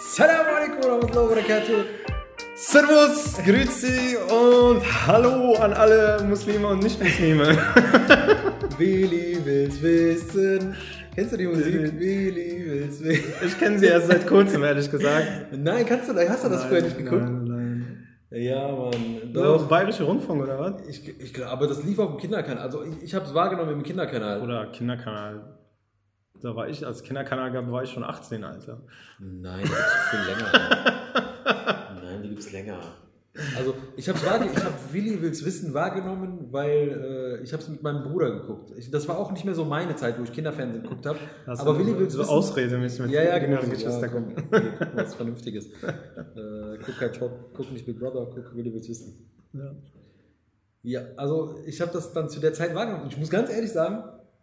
Salam alaikum warahmatullahi wabarakatuh. Servus, Grüezi und Hallo an alle Muslime und Nicht-Muslime. Willi will's wissen. Kennst du die Musik? Willi will's wissen. Ich kenne sie erst seit kurzem, ehrlich gesagt. Nein, kannst du, hast du das früher nicht geguckt? Nein, nein. Ja, Mann. Doch. Bayerische Rundfunk oder was? Ich, ich, aber das lief auf dem Kinderkanal. Also ich, ich habe es wahrgenommen im Kinderkanal. Oder Kinderkanal. Da war ich, als Kinderkanal gab, war ich schon 18, Alter. Nein, die gibt's viel länger. Nein, die gibt's länger. Also ich habe ich hab Willi will's wissen wahrgenommen, weil äh, ich habe es mit meinem Bruder geguckt. Ich, das war auch nicht mehr so meine Zeit, wo ich Kinderfernsehen geguckt habe. Aber Willi will's so wissen. Ausrede müssen mit Ja, ja, genau. jüngeren Ja, komm, gucken was Vernünftiges. äh, guck halt Top, guck nicht Big Brother, guck Willi will's wissen. Ja. Ja, also ich habe das dann zu der Zeit wahrgenommen. Ich muss ganz ehrlich sagen,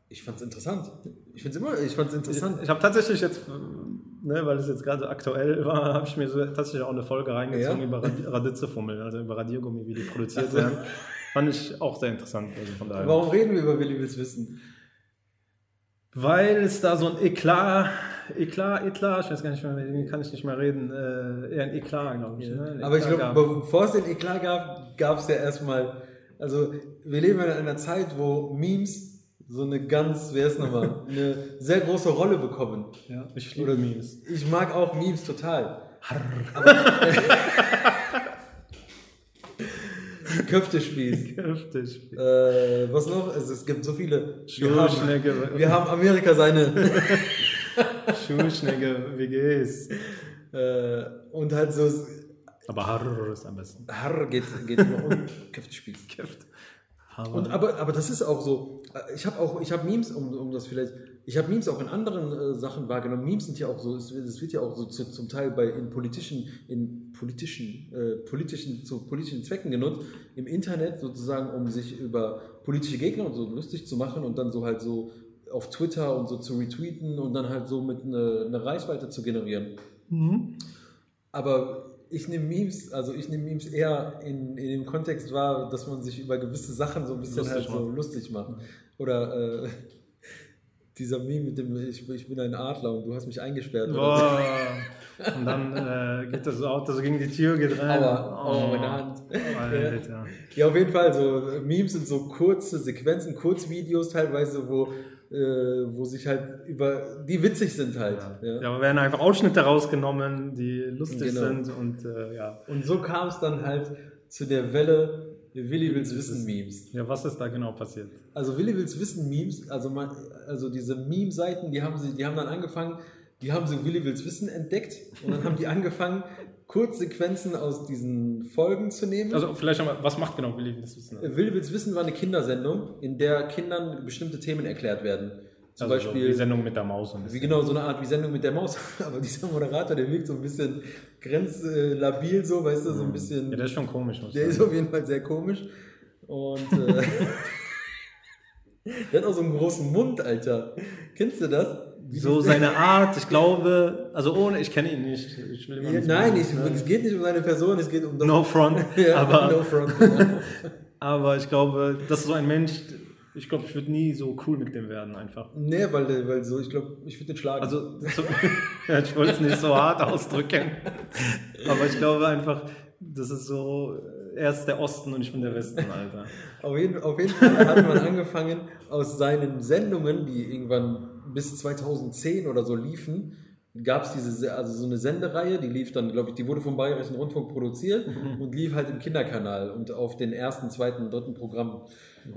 ich fand es interessant. Ich finde es immer, ich fand es interessant. Ich habe tatsächlich jetzt, ne, weil es jetzt gerade aktuell war, habe ich mir so tatsächlich auch eine Folge reingezogen Ja? über Radi- Radizzefummel, also über Radiergummi, wie die produziert werden. Fand ich auch sehr interessant. Also von daher. Warum reden wir über Willi will's wissen? Weil es da so ein Eklat, Eklat, Eklat, ich weiß gar nicht mehr, kann ich nicht mehr reden, äh, eher ein Eklat, glaube ich. Ne? Ein Aber ich glaube, bevor es den Eklat gab, gab es ja erstmal, also wir leben in einer Zeit, wo Memes so eine ganz, wer ist nochmal, eine sehr große Rolle bekommen. ja, ich liebe Memes. Ich mag auch Memes total. Köftespieß. Heftig. Äh, was noch? Also, es gibt so viele. Wir haben, Schuhschnecke, wir haben Amerika seine. Schuhschnecke, WGs. äh, und halt so. Aber Harr ist am besten. Harr geht, geht immer um. Köftespieß. Gift. Und aber, aber das ist auch so. äh, Ich habe auch, ich habe Memes, um, um das vielleicht, ich habe Memes auch in anderen äh, Sachen wahrgenommen. Memes sind ja auch so, es, wird- es wird ja auch so zu, zum Teil bei in politischen, in politischen, äh, politischen, zu politischen Zwecken genutzt, im Internet sozusagen, um sich über politische Gegner und so lustig zu machen und dann so halt so auf Twitter und so zu retweeten und dann halt so mit eine, eine Reichweite zu generieren. Aber ich nehme Memes, also ich nehme Memes eher in, in dem Kontext wahr, dass man sich über gewisse Sachen so ein bisschen Lustig halt so macht. lustig macht. Oder äh, dieser Meme mit dem ich, ich bin ein Adler und du hast mich eingesperrt. Boah. Und dann äh, geht das Auto so gegen die Tür, geht rein. Aua, aua, meine Hand. So. Ja, auf jeden Fall, so Memes sind so kurze Sequenzen, Kurzvideos teilweise, wo, wo sich halt über, die witzig sind halt. Ja. Ja, aber werden einfach Ausschnitte rausgenommen, die lustig Genau. sind und äh, ja. Und so kam es dann halt zu der Welle Willi will's wissen Memes. Ja, was ist da genau passiert? Also Willi will's wissen Memes, also man, also diese Meme-Seiten, die haben sie, die haben dann angefangen, die haben so Willi will's wissen entdeckt und dann haben die angefangen, Kurzsequenzen aus diesen Folgen zu nehmen. Also vielleicht einmal, was macht genau Willi das wissen? Äh, Willi will's wissen war eine Kindersendung, in der Kindern bestimmte Themen erklärt werden. Zum Also so Beispiel die Sendung mit der Maus. und wie genau so eine Art wie Sendung mit der Maus. Aber dieser Moderator, der wirkt so ein bisschen grenzlabil, so, weißt du, so ein bisschen. Ja, der ist schon komisch. Muss Der ist sagen. auf jeden Fall sehr komisch. Und äh, der hat auch so einen großen Mund, Alter. Kennst du das? So seine Art, ich glaube, also ohne, ich kenne ihn nicht. Ich will Ja, nicht nein, ich, ne? es geht nicht um seine Person, es geht um. No front, ja, aber, no front. aber ich glaube, das ist so ein Mensch, ich glaube, ich würde nie so cool mit dem werden einfach. nee, weil, weil so, ich glaube, ich würde den schlagen. Also, so, ja, ich wollte es nicht so hart ausdrücken, aber ich glaube einfach, das ist so, er ist der Osten und ich bin der Westen, Alter. Auf jeden, auf jeden Fall hat man angefangen, aus seinen Sendungen, die irgendwann bis 2010 oder so liefen, gab es diese, Se- also so eine Sendereihe, die lief dann, glaube ich, die wurde vom Bayerischen Rundfunk produziert und lief halt im Kinderkanal und auf den ersten, zweiten, dritten Programm.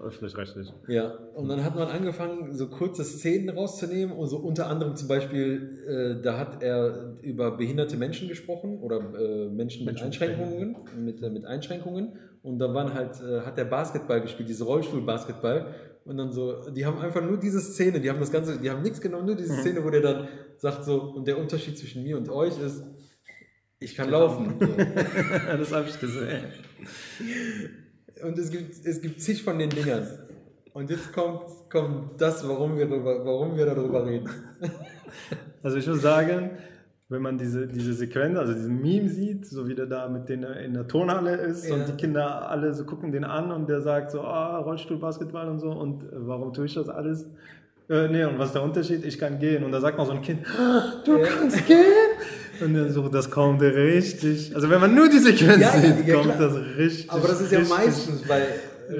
Öffentlich-rechtlich. Ja, und dann hat man angefangen, so kurze Szenen rauszunehmen und so unter anderem zum Beispiel, äh, da hat er über behinderte Menschen gesprochen oder äh, Menschen mit Menschen mit Einschränkungen, mit, äh, mit Einschränkungen und da waren halt, äh, hat der Basketball gespielt, diese Rollstuhl-Basketball und dann so, die haben einfach nur diese Szene, die haben das Ganze, die haben nichts genommen, nur diese Mhm. Szene, wo der dann sagt so, und der Unterschied zwischen mir und euch ist, ich kann laufen. Das habe ich gesehen. Und es gibt, es gibt zig von den Dingern. Und jetzt kommt, kommt das, warum wir, darüber, warum wir darüber reden. Also ich muss sagen, wenn man diese, diese Sequenz, also diesen Meme sieht, so wie der da mit denen in der Turnhalle ist Ja. und die Kinder alle so gucken den an und der sagt so, ah, Rollstuhl, Basketball und so und äh, warum tue ich das alles? Äh, nee, und was ist der Unterschied? Ich kann gehen. Und da sagt noch so ein Kind, ah, du Ja. kannst gehen? Und dann so, das kommt richtig. Also wenn man nur die Sequenz Ja, sieht, kommt klar. das richtig. Aber das ist ja meistens bei,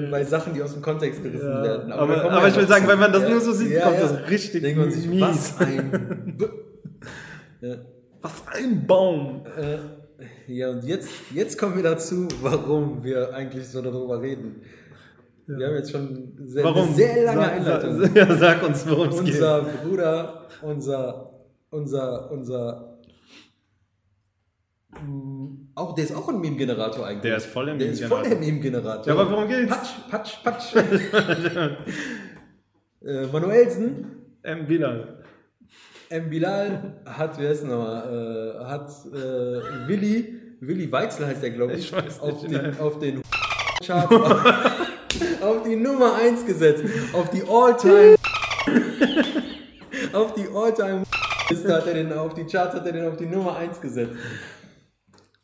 bei Sachen, die aus dem Kontext gerissen Ja, werden. aber- aber wir ich will sagen, wenn man das Ja, nur so sieht, ja, kommt das richtig Denkt man sich, mies. was ein... Ja. Was ein Baum. Äh, ja, und jetzt, jetzt kommen wir dazu, warum wir eigentlich so darüber reden. Wir haben jetzt schon sehr, Warum? eine sehr lange Sag- Einleitung. Sag, ja, sag uns, worum es geht. unser Bruder, unser, unser, unser, mh, auch, der ist auch ein Meme-Generator eigentlich. Der ist voll der Der ist voll der Meme-Generator. Meme-Generator. Ja, aber worum geht's? Patsch, patsch, patsch. äh, Manuelsen, M. Bilal. M. Bilal hat, wer ist nochmal, äh, hat äh, Willi, Willi Weichsel heißt der, glaube ich, Ich weiß auf, nicht, den, nein. auf den Charts auf die Nummer 1 gesetzt. Auf die All-Time auf die All-Time hat er den, auf die Charts hat er den auf die Nummer 1 gesetzt.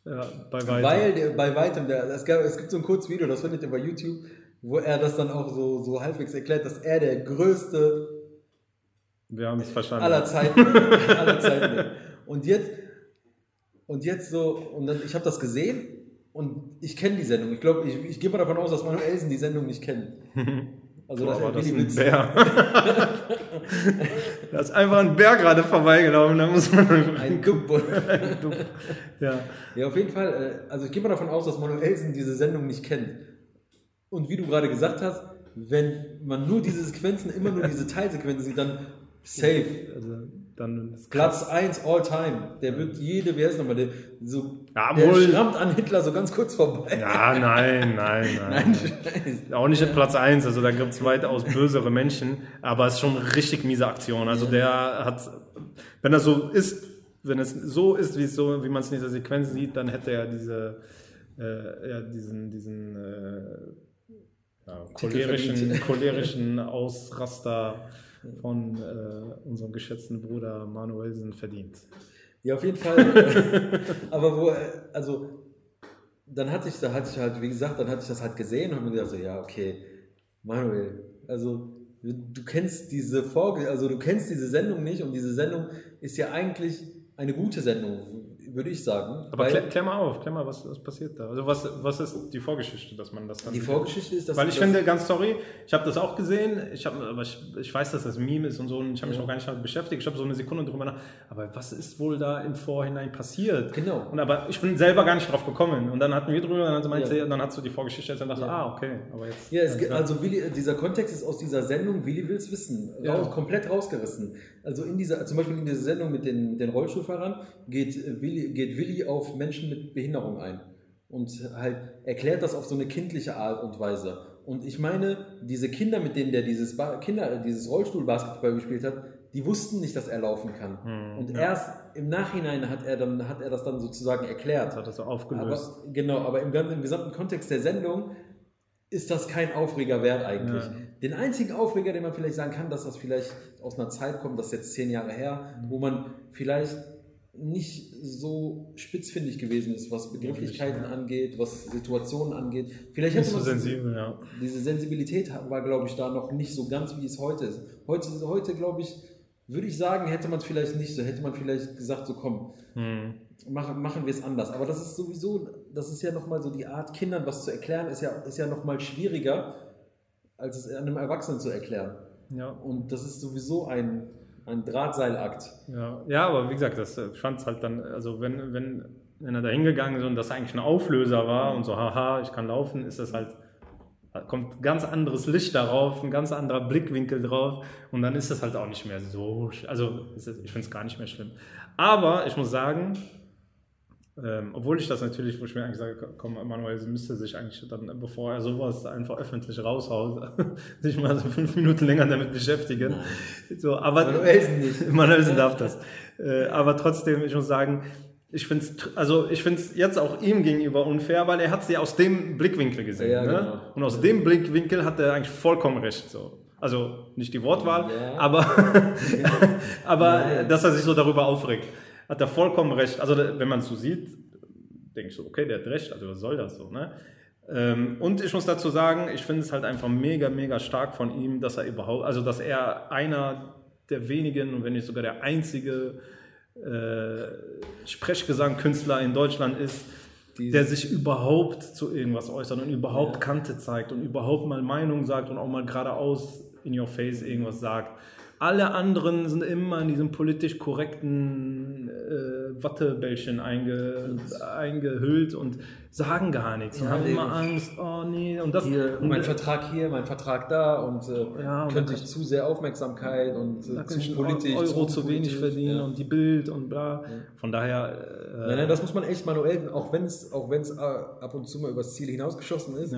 Ja, bei weitem. Weil der, bei weitem, der, es, gab, es gibt so ein kurzes Video, das findet ihr bei YouTube, wo er das dann auch so, so halbwegs erklärt, dass er der größte Wir haben es verstanden. aller Zeiten, aller Zeiten. Und jetzt, und jetzt so, und dann, ich habe das gesehen und ich kenne die Sendung. Ich glaube, ich, ich gehe mal davon aus, dass Manuelsen die Sendung nicht kennt. Also, Boah, er das ist ein. Bär. da ist einfach ein Bär gerade vorbeigelaufen, da muss man Ein Dupp. Ja. Ja, auf jeden Fall. äh, Also ich gehe mal davon aus, dass Manuelsen diese Sendung nicht kennt. Und wie du gerade gesagt hast, wenn man nur diese Sequenzen, immer nur diese Teilsequenzen sieht, dann safe. Also dann Platz 1 all time. Der wird jede, wer ist nochmal, der so Ja, der schrammt an Hitler so ganz kurz vorbei. Ja, nein, nein, nein. Nein. Auch nicht in Platz 1, also da gibt es weitaus bösere Menschen, aber es ist schon eine richtig miese Aktion. Also der hat, wenn er so ist, wenn es so ist, wie, so, wie man es in dieser Sequenz sieht, dann hätte er diese, äh, ja, diesen, diesen äh, ja, cholerischen, cholerischen Ausraster von äh, unserem geschätzten Bruder Manuelsen verdient. Ja, auf jeden Fall. aber wo, äh, also, dann hatte ich, da hatte ich halt, wie gesagt, dann hatte ich das halt gesehen und mir gedacht, so, ja, okay, Manuel, also, du, du kennst diese Folge, also du kennst diese Sendung nicht und diese Sendung ist ja eigentlich eine gute Sendung, würde ich sagen. Aber weil klär, klär mal auf, klär mal, was, was passiert da? Also was, was ist die Vorgeschichte, dass man das dann... die Vorgeschichte ist, dass Weil ich dass- finde, ganz sorry, ich habe das auch gesehen, ich hab, aber ich, ich weiß, dass das Meme ist und so und ich habe mich Ja. auch gar nicht damit beschäftigt. Ich habe so eine Sekunde drüber nach, aber was ist wohl da im Vorhinein passiert? Genau. Und aber ich bin selber gar nicht drauf gekommen und dann hatten wir drüber und dann meinte Ja. sie, und dann hast du die Vorgeschichte und dachte, Ja. ah, okay, aber jetzt. Ja, es, also Willi, dieser Kontext ist aus dieser Sendung, Willi will's wissen, Ja. raus, komplett rausgerissen. Also in dieser, zum Beispiel in dieser Sendung mit den, den Rollstuhlfahrern geht äh, Willi, geht Willi auf Menschen mit Behinderung ein und halt erklärt das auf so eine kindliche Art und Weise. Und ich meine, diese Kinder, mit denen der dieses ba Kinder, dieses Rollstuhlbasketball gespielt hat, die wussten nicht, dass er laufen kann. Hm, und ja. erst im Nachhinein hat er dann hat er das dann sozusagen erklärt. Das hat das so aufgelöst. Aber, genau, aber im, im gesamten Kontext der Sendung ist das kein Aufreger wert eigentlich. Ja. Den einzigen Aufreger, den man vielleicht sagen kann, dass das vielleicht aus einer Zeit kommt, das ist jetzt zehn Jahre her, wo man vielleicht nicht so spitzfindig gewesen ist, was Begrifflichkeiten Ja. angeht, was Situationen angeht. Vielleicht nicht so man sensibel, ja. diese Sensibilität war, glaube ich, da noch nicht so ganz, wie es heute ist. Heute, heute glaube ich, würde ich sagen, hätte man es vielleicht nicht so, hätte man vielleicht gesagt, so komm, Hm. machen, machen wir es anders. Aber das ist sowieso, das ist ja nochmal so die Art, Kindern was zu erklären, ist ja, ist ja nochmal schwieriger, als es einem Erwachsenen zu erklären. ja. Und das ist sowieso ein, ein Drahtseilakt. Ja, ja, aber wie gesagt, das äh, fand es halt dann, also wenn, wenn, wenn er da hingegangen ist und das eigentlich ein Auflöser war und so, haha, ich kann laufen, ist das halt, kommt ganz anderes Licht darauf, ein ganz anderer Blickwinkel drauf und dann ist das halt auch nicht mehr so, also ich finde es gar nicht mehr schlimm. Aber ich muss sagen, ähm, obwohl ich das natürlich, wo ich mir eigentlich sage, komm, Manuel sie müsste sich eigentlich dann, bevor er sowas einfach öffentlich raushaut, sich mal so fünf Minuten länger damit beschäftigen. So, aber Manuelsen nicht. Manuelsen darf das. Äh, aber trotzdem, ich muss sagen, ich finde es also ich find's jetzt auch ihm gegenüber unfair, weil er hat sie aus dem Blickwinkel gesehen. Ja, ne? genau. Und aus dem Blickwinkel hat er eigentlich vollkommen recht. So. Also nicht die Wortwahl, Ja. aber, aber Nein. dass er sich so darüber aufregt, hat er vollkommen recht. Also wenn man es so sieht, denke ich so, okay, der hat recht, also was soll das so, ne? Ähm, und ich muss dazu sagen, ich finde es halt einfach mega, mega stark von ihm, dass er überhaupt, also dass er einer der wenigen und wenn nicht sogar der einzige äh, Sprechgesangkünstler in Deutschland ist, der sich überhaupt zu irgendwas äußert und überhaupt ja. Kante zeigt und überhaupt mal Meinung sagt und auch mal geradeaus in your face irgendwas sagt. Alle anderen sind immer in diesem politisch korrekten äh, Wattebällchen einge, eingehüllt und sagen gar nichts. Ja, und haben immer Angst, oh nee. Und das, hier, und mein Vertrag hier, mein Vertrag da und, äh, ja, könnte ich zu sehr Aufmerksamkeit und äh, zu politisch. Euro zu, zu wenig verdienen ja. und die Bild und bla. Von daher. Äh, nein, nein, das muss man echt manuell, auch wenn es auch äh, ab und zu mal übers Ziel hinausgeschossen ist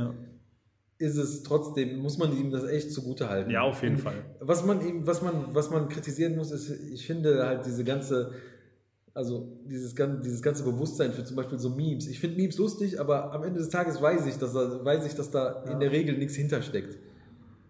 ist es trotzdem, muss man ihm das echt zugute halten. Ja, auf jeden Fall. Was man ihm, was man, was man kritisieren muss, ist, ich finde halt diese ganze, also dieses, dieses ganze Bewusstsein für zum Beispiel so Memes. Ich finde Memes lustig, aber am Ende des Tages weiß ich, dass da, weiß ich, dass da ja. in der Regel nichts hintersteckt.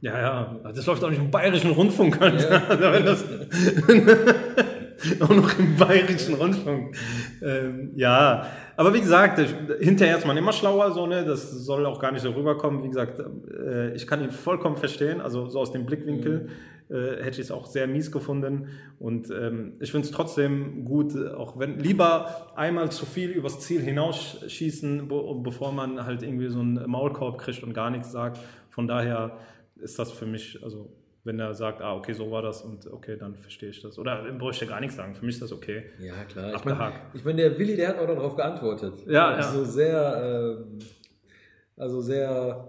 Ja, ja, das läuft auch nicht im bayerischen Rundfunk. Ja. Auch noch im bayerischen Rundfunk. Ähm, ja, aber wie gesagt, hinterher ist man immer schlauer, so, ne? das soll auch gar nicht so rüberkommen. Wie gesagt, äh, ich kann ihn vollkommen verstehen, also so aus dem Blickwinkel. Mhm. Äh, hätte ich es auch sehr mies gefunden. Und ähm, ich finde es trotzdem gut, auch wenn lieber einmal zu viel übers Ziel hinausschießen, bevor man halt irgendwie so einen Maulkorb kriegt und gar nichts sagt. Von daher ist das für mich, also wenn er sagt, ah, okay, so war das und okay, dann verstehe ich das. Oder bräuchte gar nichts sagen. Für mich ist das okay. Ja, klar. Abgehakt. Ich meine, mein, der Willi, der hat auch darauf geantwortet. Ja, also ja. sehr, äh, also sehr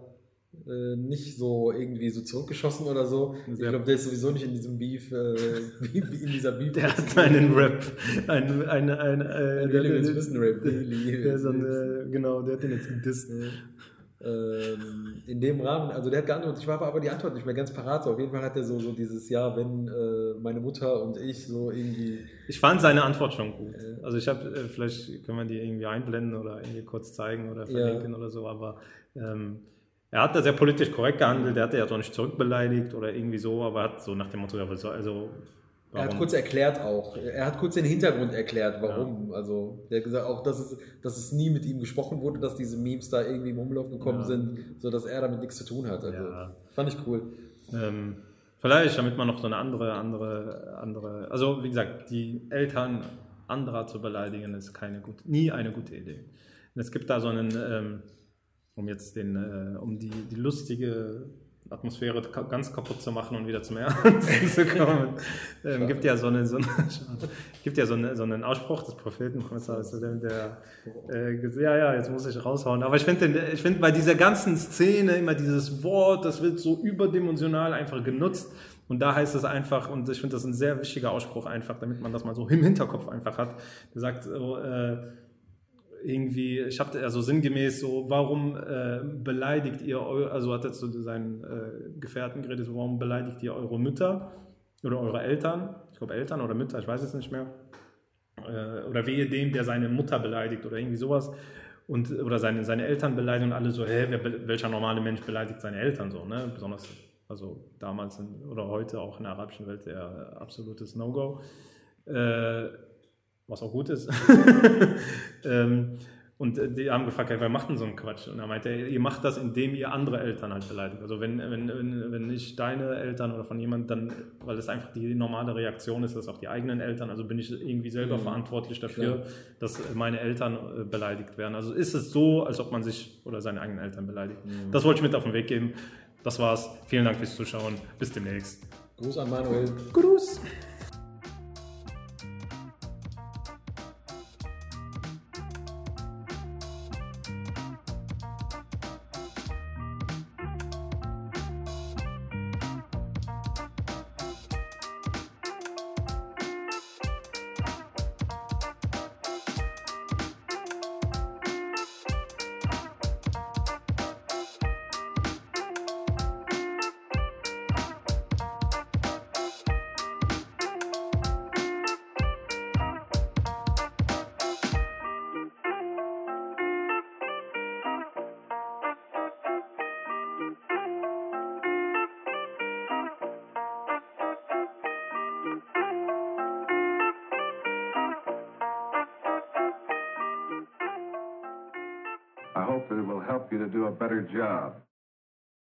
äh, nicht so irgendwie so zurückgeschossen oder so. Sehr ich glaube, der ist sowieso nicht in diesem Beef, äh, in dieser Beef. Der hat einen Rap, ein, eine, eine, äh, der, der, der, Wissen Rap. Der, so eine, genau, der hat den jetzt gedisst. Ähm, in dem Rahmen, also der hat geantwortet, ich war aber die Antwort nicht mehr ganz parat. Auf jeden Fall hat er so, so dieses Jahr, wenn äh, meine Mutter und ich so irgendwie. Ich fand seine Antwort schon gut. Äh, also ich habe, äh, vielleicht können wir die irgendwie einblenden oder irgendwie kurz zeigen oder verlinken ja. oder so, aber ähm, er hat da sehr politisch korrekt gehandelt, er hat ja auch nicht zurückbeleidigt oder irgendwie so, aber hat so nach dem Motto, also Warum? Er hat kurz erklärt auch. Er hat kurz den Hintergrund erklärt, warum. Ja. Also, er hat gesagt auch, dass es, dass es nie mit ihm gesprochen wurde, dass diese Memes da irgendwie im Umlauf gekommen ja. sind, sodass er damit nichts zu tun hat. Also, ja. fand ich cool. Ähm, vielleicht, damit man noch so eine andere, andere, andere, also wie gesagt, die Eltern anderer zu beleidigen, ist keine gute, nie eine gute Idee. Und es gibt da so einen, ähm, um jetzt den, äh, um die, die lustige Atmosphäre ganz kaputt zu machen und wieder zum Ernsten zu kommen. ähm, gibt ja so, eine, so, eine, gibt ja so, eine, so einen Ausspruch des Propheten, der, der äh, ja, ja, jetzt muss ich raushauen. Aber ich finde ich find bei dieser ganzen Szene immer dieses Wort, das wird so überdimensional einfach genutzt. Und da heißt es einfach, und ich finde das ein sehr wichtiger Ausspruch einfach, damit man das mal so im Hinterkopf einfach hat. Der sagt, äh, irgendwie, ich habe also sinngemäß so, warum äh, beleidigt ihr, eure, also hat er zu seinen äh, Gefährten geredet, warum beleidigt ihr eure Mütter oder eure Eltern? Ich glaube Eltern oder Mütter, ich weiß es nicht mehr. Äh, oder wehe dem, der seine Mutter beleidigt oder irgendwie sowas. Und, oder seine, seine Eltern beleidigen und alle so, hä, wer, welcher normale Mensch beleidigt seine Eltern so, ne? Besonders, also damals in, oder heute auch in der arabischen Welt der absolutes No-Go. Äh, was auch gut ist. ähm, und die haben gefragt, wer macht denn so einen Quatsch? Und er meinte, ihr macht das, indem ihr andere Eltern halt beleidigt. Also wenn, wenn, wenn, wenn nicht deine Eltern oder von jemand, dann, weil es einfach die normale Reaktion ist, dass auch die eigenen Eltern, also bin ich irgendwie selber mhm. verantwortlich dafür, Klar. dass meine Eltern äh, beleidigt werden. Also ist es so, als ob man sich oder seine eigenen Eltern beleidigt. Mhm. Das wollte ich mit auf den Weg geben. Das war's. Vielen Dank fürs Zuschauen. Bis demnächst. Gruß an Manuel. Gruß. Hope that it will help you to do a better job.